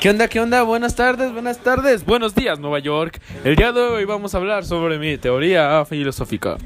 ¿Qué onda? ¿Qué onda? Buenas tardes, buenas tardes, buenos días Nueva York. El día de hoy vamos a hablar sobre mi teoría filosófica.